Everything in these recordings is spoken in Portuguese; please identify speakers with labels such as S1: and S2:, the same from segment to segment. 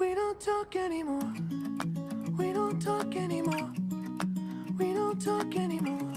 S1: We don't talk anymore. We don't talk anymore. We don't talk anymore.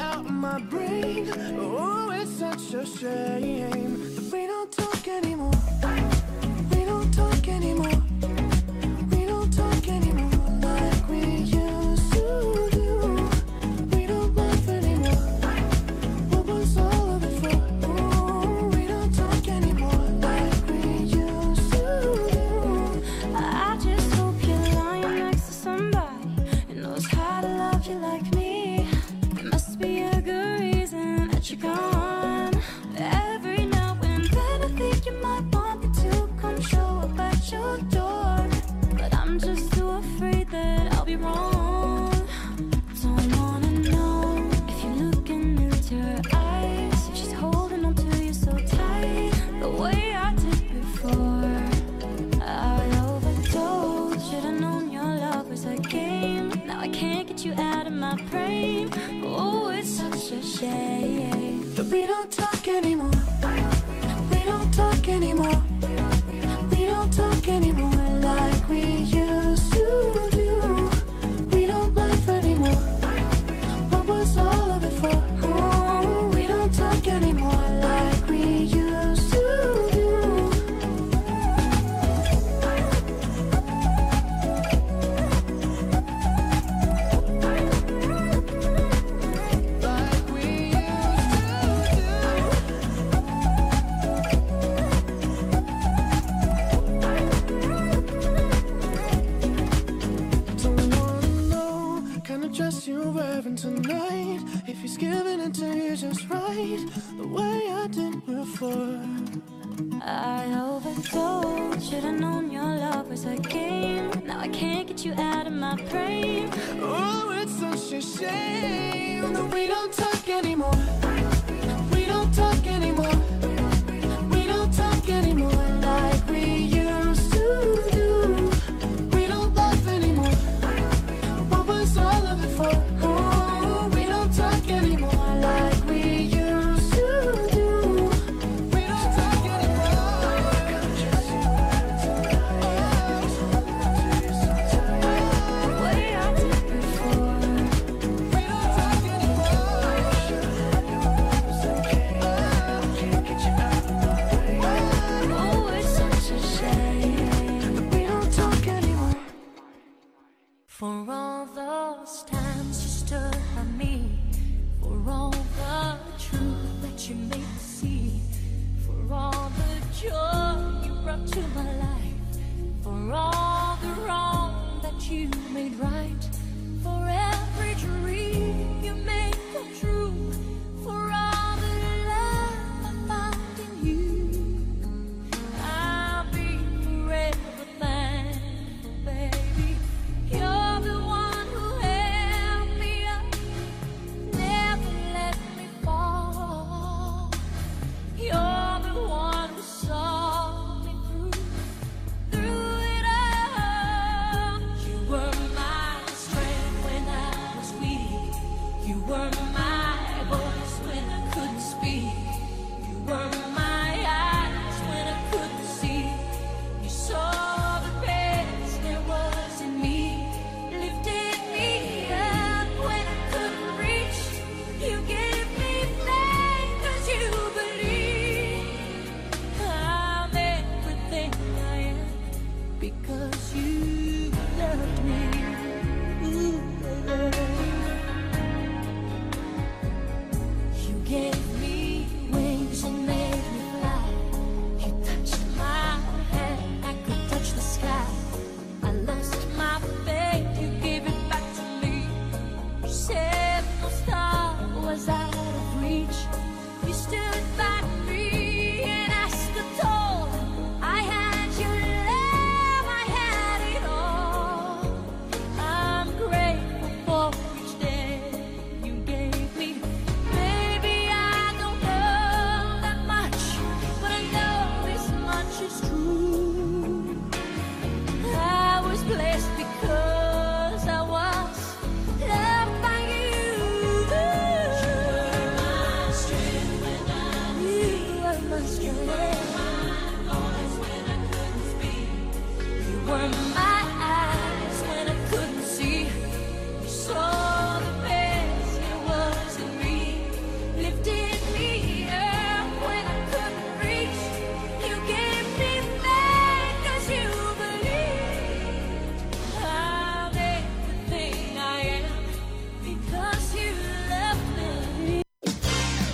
S1: out my brain. Oh, it's such a shame that we don't talk anymore.
S2: I. Oh, it's such a shame
S1: that we don't.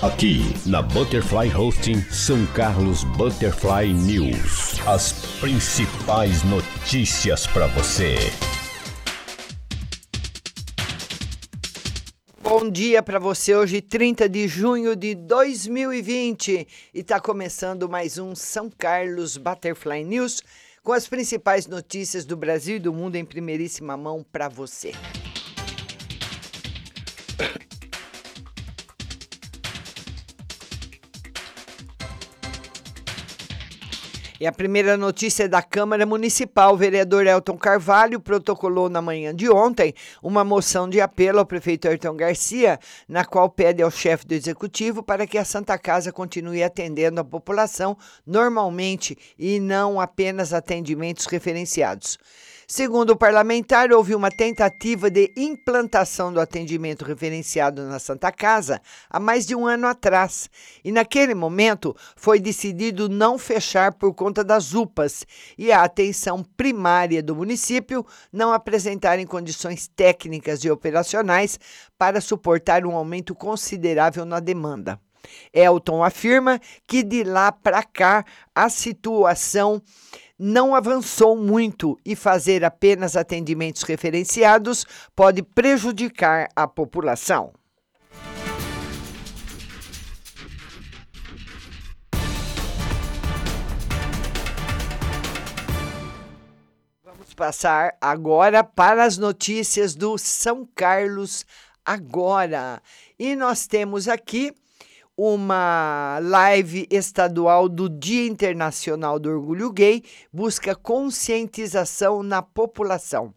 S3: Aqui na Butterfly Hosting São Carlos Butterfly News. As principais notícias para você.
S4: Bom dia para você, hoje 30 de junho de 2020 e está começando mais um São Carlos Butterfly News com as principais notícias do Brasil e do mundo em primeiríssima mão para você. E a primeira notícia é da Câmara Municipal. O vereador Elton Carvalho protocolou na manhã de ontem uma moção de apelo ao prefeito Ayrton Garcia, na qual pede ao chefe do executivo para que a Santa Casa continue atendendo a população normalmente e não apenas atendimentos referenciados. Segundo o parlamentar, houve uma tentativa de implantação do atendimento referenciado na Santa Casa há mais de um ano atrás. E naquele momento foi decidido não fechar por conta das UPAs e a atenção primária do município não apresentarem condições técnicas e operacionais para suportar um aumento considerável na demanda. Elton afirma que de lá para cá a situação não avançou muito e fazer apenas atendimentos referenciados pode prejudicar a população. Vamos passar agora para as notícias do São Carlos agora. E nós temos aqui uma live estadual do Dia Internacional do Orgulho Gay busca conscientização na população.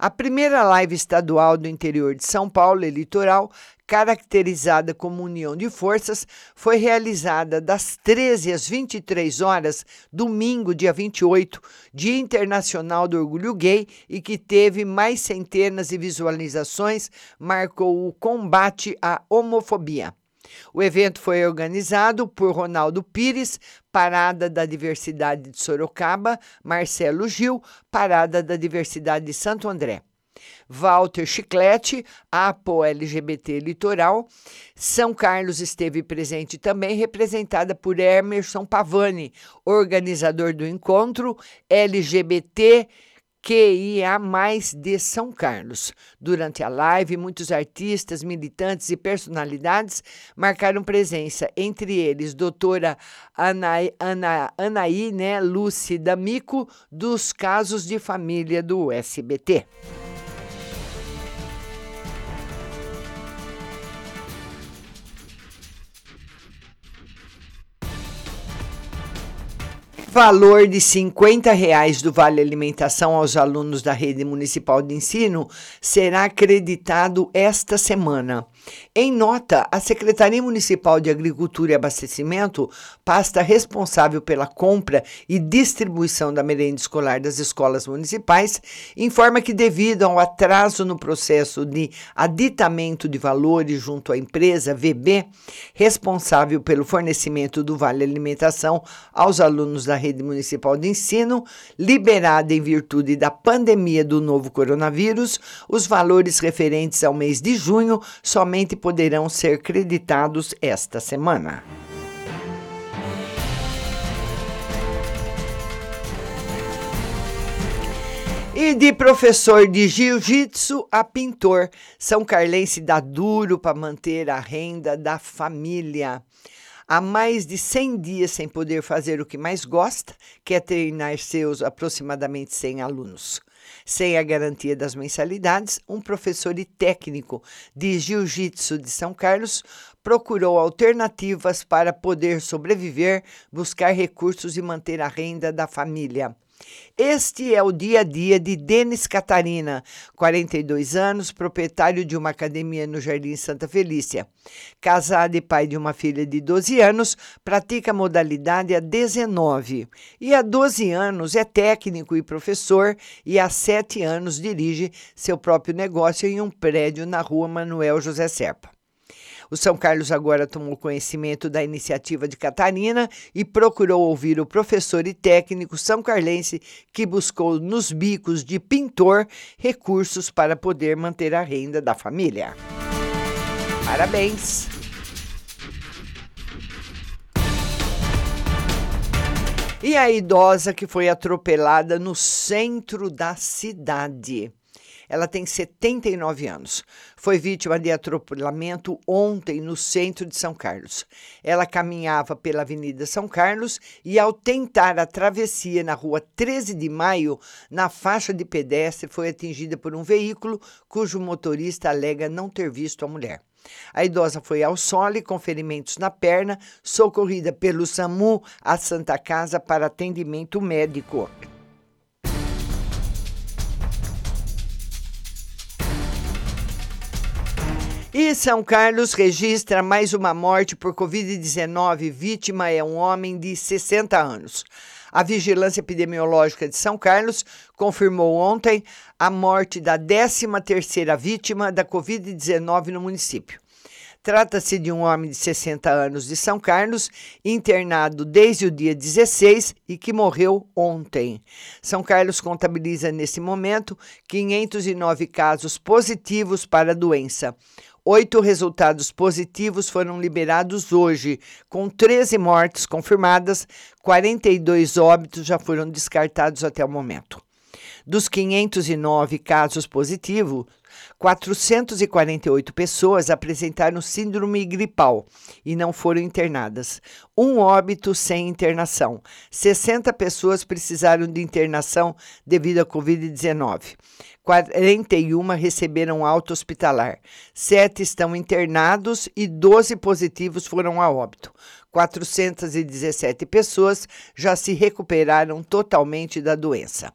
S4: A primeira live estadual do interior de São Paulo, litoral, caracterizada como união de forças, foi realizada das 13 às 23 horas, domingo, dia 28, Dia Internacional do Orgulho Gay, e que teve mais centenas de visualizações, marcou o combate à homofobia. O evento foi organizado por Ronaldo Pires, Parada da Diversidade de Sorocaba, Marcelo Gil, Parada da Diversidade de Santo André. Walter Chiclete, APO LGBT Litoral. São Carlos esteve presente também, representada por Emerson Pavani, organizador do encontro LGBT QIA mais de São Carlos. Durante a live, muitos artistas, militantes e personalidades marcaram presença, entre eles doutora Anaí, Ana, Anaí né, dos casos de família do SBT. Valor de 50 reais do Vale Alimentação aos alunos da rede municipal de ensino será acreditado esta semana. Em nota, a Secretaria Municipal de Agricultura e Abastecimento, pasta responsável pela compra e distribuição da merenda escolar das escolas municipais, informa que, devido ao atraso no processo de aditamento de valores junto à empresa VB, responsável pelo fornecimento do Vale Alimentação aos alunos da rede municipal de ensino, liberada em virtude da pandemia do novo coronavírus, os valores referentes ao mês de junho somente poderão ser creditados esta semana. E de professor de jiu-jitsu a pintor, São Carlense dá duro para manter a renda da família. Há mais de 100 dias sem poder fazer o que mais gosta, que é treinar seus aproximadamente 100 alunos. Sem a garantia das mensalidades, um professor e técnico de jiu-jitsu de São Carlos procurou alternativas para poder sobreviver, buscar recursos e manter a renda da família. Este é o dia a dia de Denis Catarina, 42 anos, proprietário de uma academia no Jardim Santa Felícia. Casado e pai de uma filha de 12 anos, pratica a modalidade há 19 e há 12 anos é técnico e professor e há 7 anos dirige seu próprio negócio em um prédio na rua Manuel José Serpa. O São Carlos agora tomou conhecimento da iniciativa de Catarina e procurou ouvir o professor e técnico são carlense que buscou nos bicos de pintor recursos para poder manter a renda da família. Parabéns! E a idosa que foi atropelada no centro da cidade. Ela tem 79 anos. Foi vítima de atropelamento ontem no centro de São Carlos. Ela caminhava pela Avenida São Carlos e, ao tentar a travessia na rua 13 de Maio, na faixa de pedestre, foi atingida por um veículo cujo motorista alega não ter visto a mulher. A idosa foi ao solo com ferimentos na perna, socorrida pelo SAMU à Santa Casa para atendimento médico. E São Carlos registra mais uma morte por Covid-19. Vítima é um homem de 60 anos. A Vigilância Epidemiológica de São Carlos confirmou ontem a morte da 13ª vítima da Covid-19 no município. Trata-se de um homem de 60 anos de São Carlos, internado desde o dia 16 e que morreu ontem. São Carlos contabiliza nesse momento 509 casos positivos para a doença. Oito resultados positivos foram liberados hoje, com 13 mortes confirmadas, 42 óbitos já foram descartados até o momento. Dos 509 casos positivos, 448 pessoas apresentaram síndrome gripal e não foram internadas. Um óbito sem internação. 60 pessoas precisaram de internação devido à Covid-19. 41 receberam alta hospitalar. Sete estão internados e 12 positivos foram a óbito. 417 pessoas já se recuperaram totalmente da doença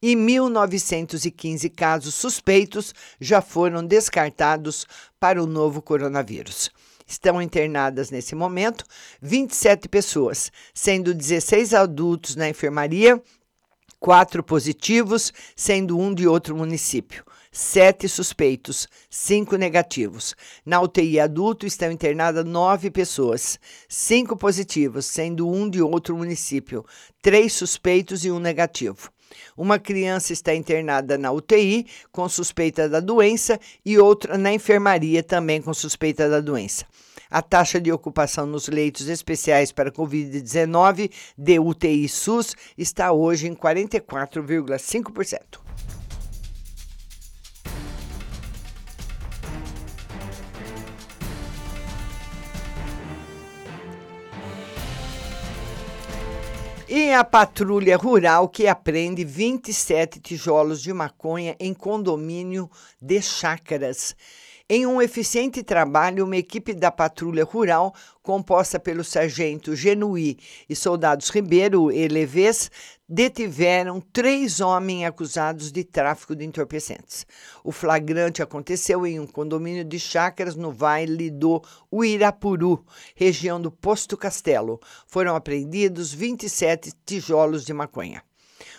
S4: e 1.915 casos suspeitos já foram descartados para o novo coronavírus. Estão internadas nesse momento 27 pessoas, sendo 16 adultos na enfermaria, quatro positivos, sendo um de outro município. Sete suspeitos, cinco negativos. Na UTI adulto estão internadas nove pessoas, cinco positivos, sendo um de outro município, três suspeitos e um negativo. Uma criança está internada na UTI com suspeita da doença e outra na enfermaria também com suspeita da doença. A taxa de ocupação nos leitos especiais para Covid-19 de UTI SUS está hoje em 44,5%. E a patrulha rural que apreende 27 tijolos de maconha em condomínio de chácaras. Em um eficiente trabalho, uma equipe da Patrulha Rural, composta pelo sargento Genuí e soldados Ribeiro e Leves, detiveram três homens acusados de tráfico de entorpecentes. O flagrante aconteceu em um condomínio de chácaras no Vale do Uirapuru, região do Posto Castelo. Foram apreendidos 27 tijolos de maconha.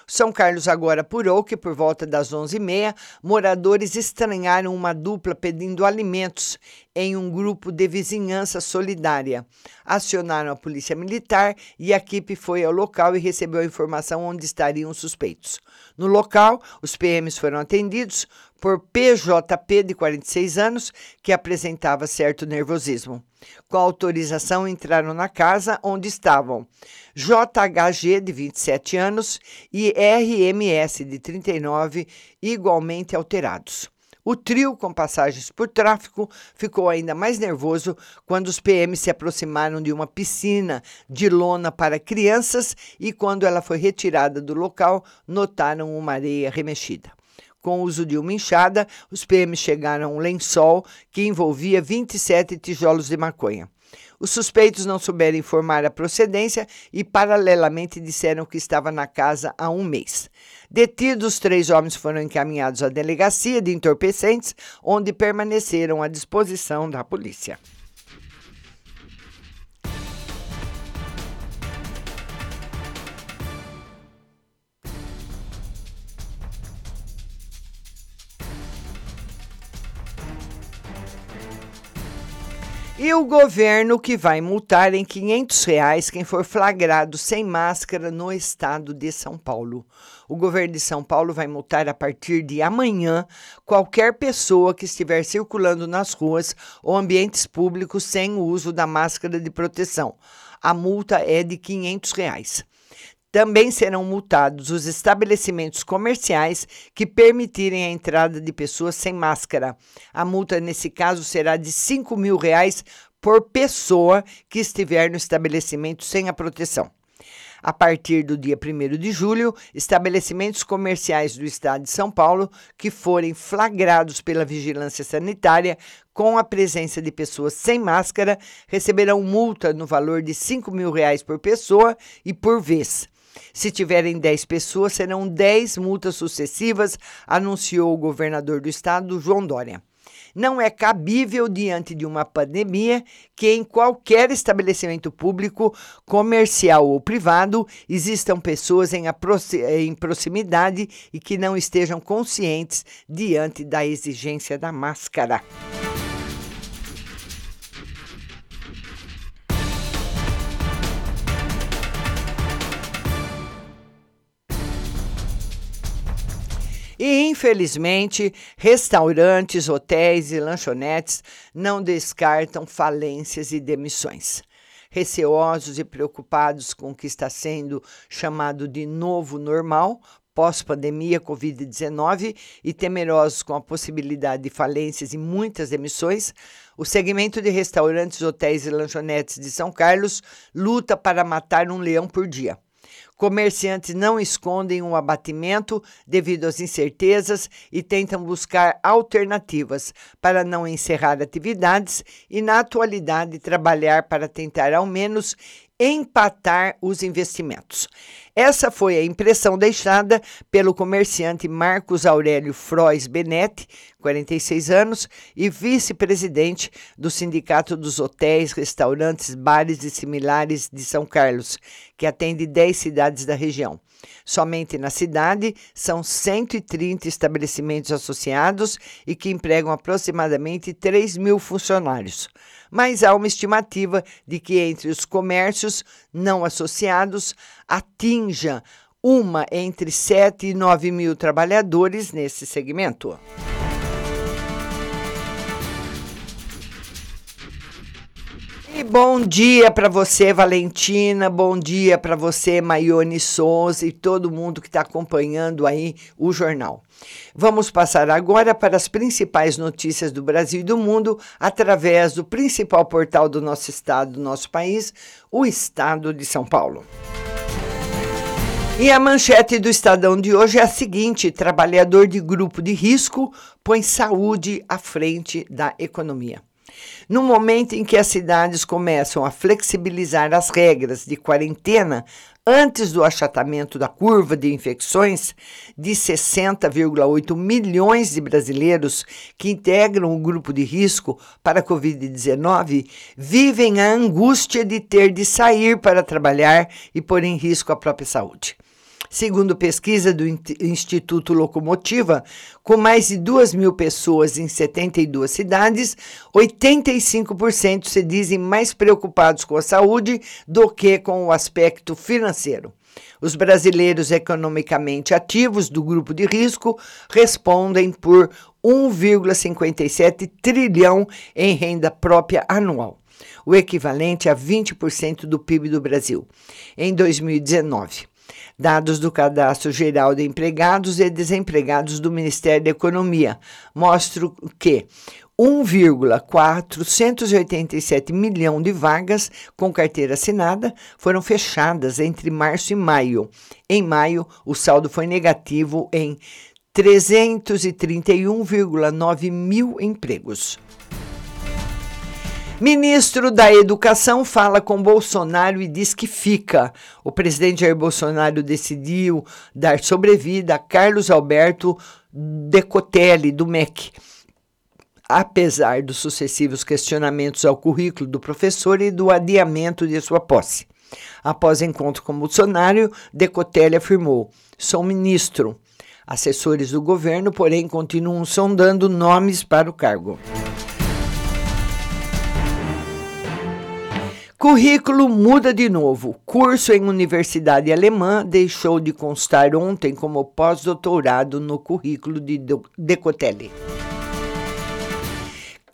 S4: São Carlos agora apurou que, por volta das 11h30, moradores estranharam uma dupla pedindo alimentos em um grupo de vizinhança solidária. Acionaram a polícia militar e a equipe foi ao local e recebeu a informação onde estariam os suspeitos. No local, os PMs foram atendidos por PJP de 46 anos, que apresentava certo nervosismo. Com autorização, entraram na casa onde estavam JHG, de 27 anos, e RMS, de 39, igualmente alterados. O trio, com passagens por tráfico, ficou ainda mais nervoso quando os PMs se aproximaram de uma piscina de lona para crianças e, quando ela foi retirada do local, notaram uma areia remexida. Com o uso de uma enxada, os PMs chegaram a um lençol que envolvia 27 tijolos de maconha. Os suspeitos não souberam informar a procedência e, paralelamente, disseram que estava na casa há um mês. Detidos, três homens foram encaminhados à delegacia de entorpecentes, onde permaneceram à disposição da polícia. E o governo que vai multar em 500 reais quem for flagrado sem máscara no estado de São Paulo. O governo de São Paulo vai multar a partir de amanhã qualquer pessoa que estiver circulando nas ruas ou ambientes públicos sem o uso da máscara de proteção. A multa é de 500 reais. Também serão multados os estabelecimentos comerciais que permitirem a entrada de pessoas sem máscara. A multa, nesse caso, será de 5 mil reais por pessoa que estiver no estabelecimento sem a proteção. A partir do dia 1 de julho, estabelecimentos comerciais do estado de São Paulo que forem flagrados pela vigilância sanitária com a presença de pessoas sem máscara receberão multa no valor de 5 mil reais por pessoa e por vez. Se tiverem 10 pessoas, serão 10 multas sucessivas, anunciou o governador do estado, João Dória. Não é cabível, diante de uma pandemia, que em qualquer estabelecimento público, comercial ou privado, existam pessoas em, em proximidade e que não estejam conscientes diante da exigência da máscara. E, infelizmente, restaurantes, hotéis e lanchonetes não descartam falências e demissões. Receosos e preocupados com o que está sendo chamado de novo normal, pós-pandemia Covid-19 e temerosos com a possibilidade de falências e muitas demissões, o segmento de restaurantes, hotéis e lanchonetes de São Carlos luta para matar um leão por dia. Comerciantes não escondem o um abatimento devido às incertezas e tentam buscar alternativas para não encerrar atividades e, na atualidade, trabalhar para tentar ao menos empatar os investimentos. Essa foi a impressão deixada pelo comerciante Marcos Aurélio Frois Benetti, 46 anos, e vice-presidente do Sindicato dos Hotéis, Restaurantes, Bares e Similares de São Carlos, que atende 10 cidades da região. Somente na cidade são 130 estabelecimentos associados e que empregam aproximadamente 3 mil funcionários mas há uma estimativa de que entre os comércios não associados atinja uma entre 7 e 9 mil trabalhadores nesse segmento. E bom dia para você, Valentina. Bom dia para você, Maione Souza e todo mundo que está acompanhando aí o jornal. Vamos passar agora para as principais notícias do Brasil e do mundo através do principal portal do nosso estado, do nosso país, o Estado de São Paulo. E a manchete do Estadão de hoje é a seguinte: trabalhador de grupo de risco põe saúde à frente da economia. No momento em que as cidades começam a flexibilizar as regras de quarentena antes do achatamento da curva de infecções de 60,8 milhões de brasileiros que integram o grupo de risco para a Covid-19 vivem a angústia de ter de sair para trabalhar e pôr em risco a própria saúde. Segundo pesquisa do Instituto Locomotiva, com mais de 2 mil pessoas em 72 cidades, 85% se dizem mais preocupados com a saúde do que com o aspecto financeiro. Os brasileiros economicamente ativos do grupo de risco respondem por 1,57 trilhão em renda própria anual, o equivalente a 20% do PIB do Brasil, em 2019. Dados do Cadastro Geral de Empregados e Desempregados do Ministério da Economia mostram que 1,487 milhão de vagas com carteira assinada foram fechadas entre março e maio. Em maio, o saldo foi negativo em 331,9 mil empregos. Ministro da Educação fala com Bolsonaro e diz que fica. O presidente Jair Bolsonaro decidiu dar sobrevida a Carlos Alberto Decotelli, do MEC. Apesar dos sucessivos questionamentos ao currículo do professor e do adiamento de sua posse. Após encontro com Bolsonaro, Decotelli afirmou: Sou ministro. Assessores do governo, porém, continuam sondando nomes para o cargo. Currículo muda de novo. Curso em universidade alemã deixou de constar ontem como pós-doutorado no currículo de Decotelli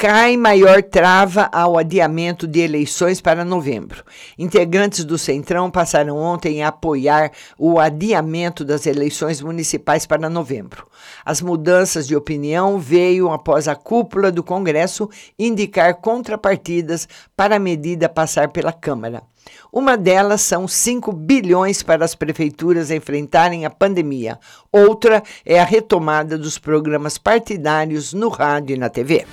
S4: cai maior trava ao adiamento de eleições para novembro. Integrantes do Centrão passaram ontem a apoiar o adiamento das eleições municipais para novembro. As mudanças de opinião veio após a cúpula do Congresso indicar contrapartidas para a medida passar pela Câmara. Uma delas são 5 bilhões para as prefeituras enfrentarem a pandemia. Outra é a retomada dos programas partidários no rádio e na TV.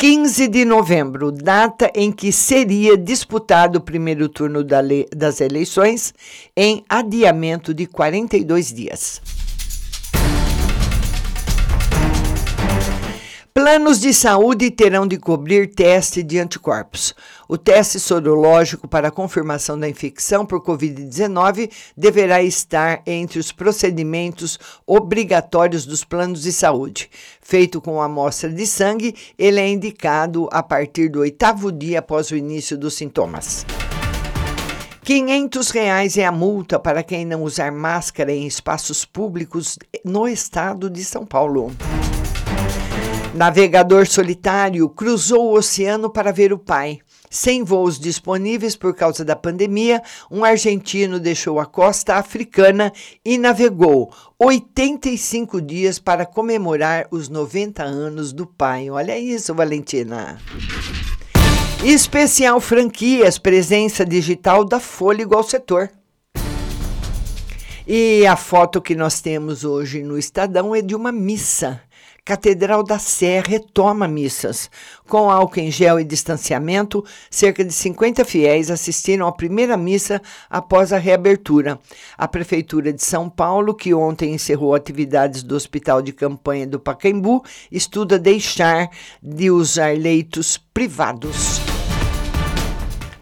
S4: 15 de novembro, data em que seria disputado o primeiro turno das eleições, em adiamento de 42 dias. Planos de saúde terão de cobrir teste de anticorpos. O teste sorológico para confirmação da infecção por Covid-19 deverá estar entre os procedimentos obrigatórios dos planos de saúde. Feito com amostra de sangue, ele é indicado a partir do oitavo dia após o início dos sintomas. 500 reais é a multa para quem não usar máscara em espaços públicos no estado de São Paulo. Navegador solitário cruzou o oceano para ver o pai. Sem voos disponíveis por causa da pandemia, um argentino deixou a costa africana e navegou 85 dias para comemorar os 90 anos do pai. Olha isso, Valentina. Especial franquias, presença digital da Fôlego ao setor. E a foto que nós temos hoje no Estadão é de uma missa Catedral da Sé retoma missas. Com álcool em gel e distanciamento, cerca de 50 fiéis assistiram à primeira missa após a reabertura. A Prefeitura de São Paulo, que ontem encerrou atividades do Hospital de Campanha do Pacaembu, estuda deixar de usar leitos privados.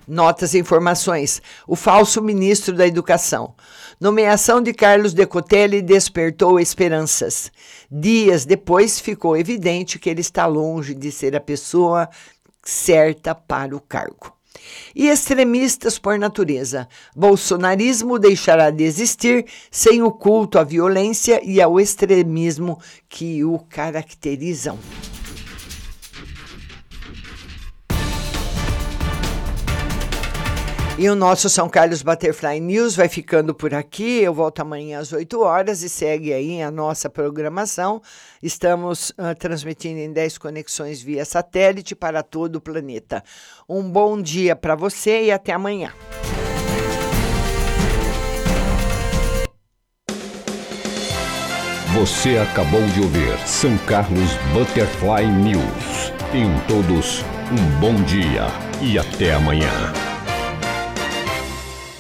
S4: Notas e informações. O falso ministro da Educação. Nomeação de Carlos Decotelli despertou esperanças. Dias depois ficou evidente que ele está longe de ser a pessoa certa para o cargo. E extremistas por natureza. Bolsonarismo deixará de existir sem o culto à violência e ao extremismo que o caracterizam. E o nosso São Carlos Butterfly News vai ficando por aqui. Eu volto amanhã às 8 horas e segue aí a nossa programação. Estamos uh, transmitindo em 10 conexões via satélite para todo o planeta. Um bom dia para você e até amanhã.
S3: Você acabou de ouvir São Carlos Butterfly News. Tenham todos um bom dia e até amanhã.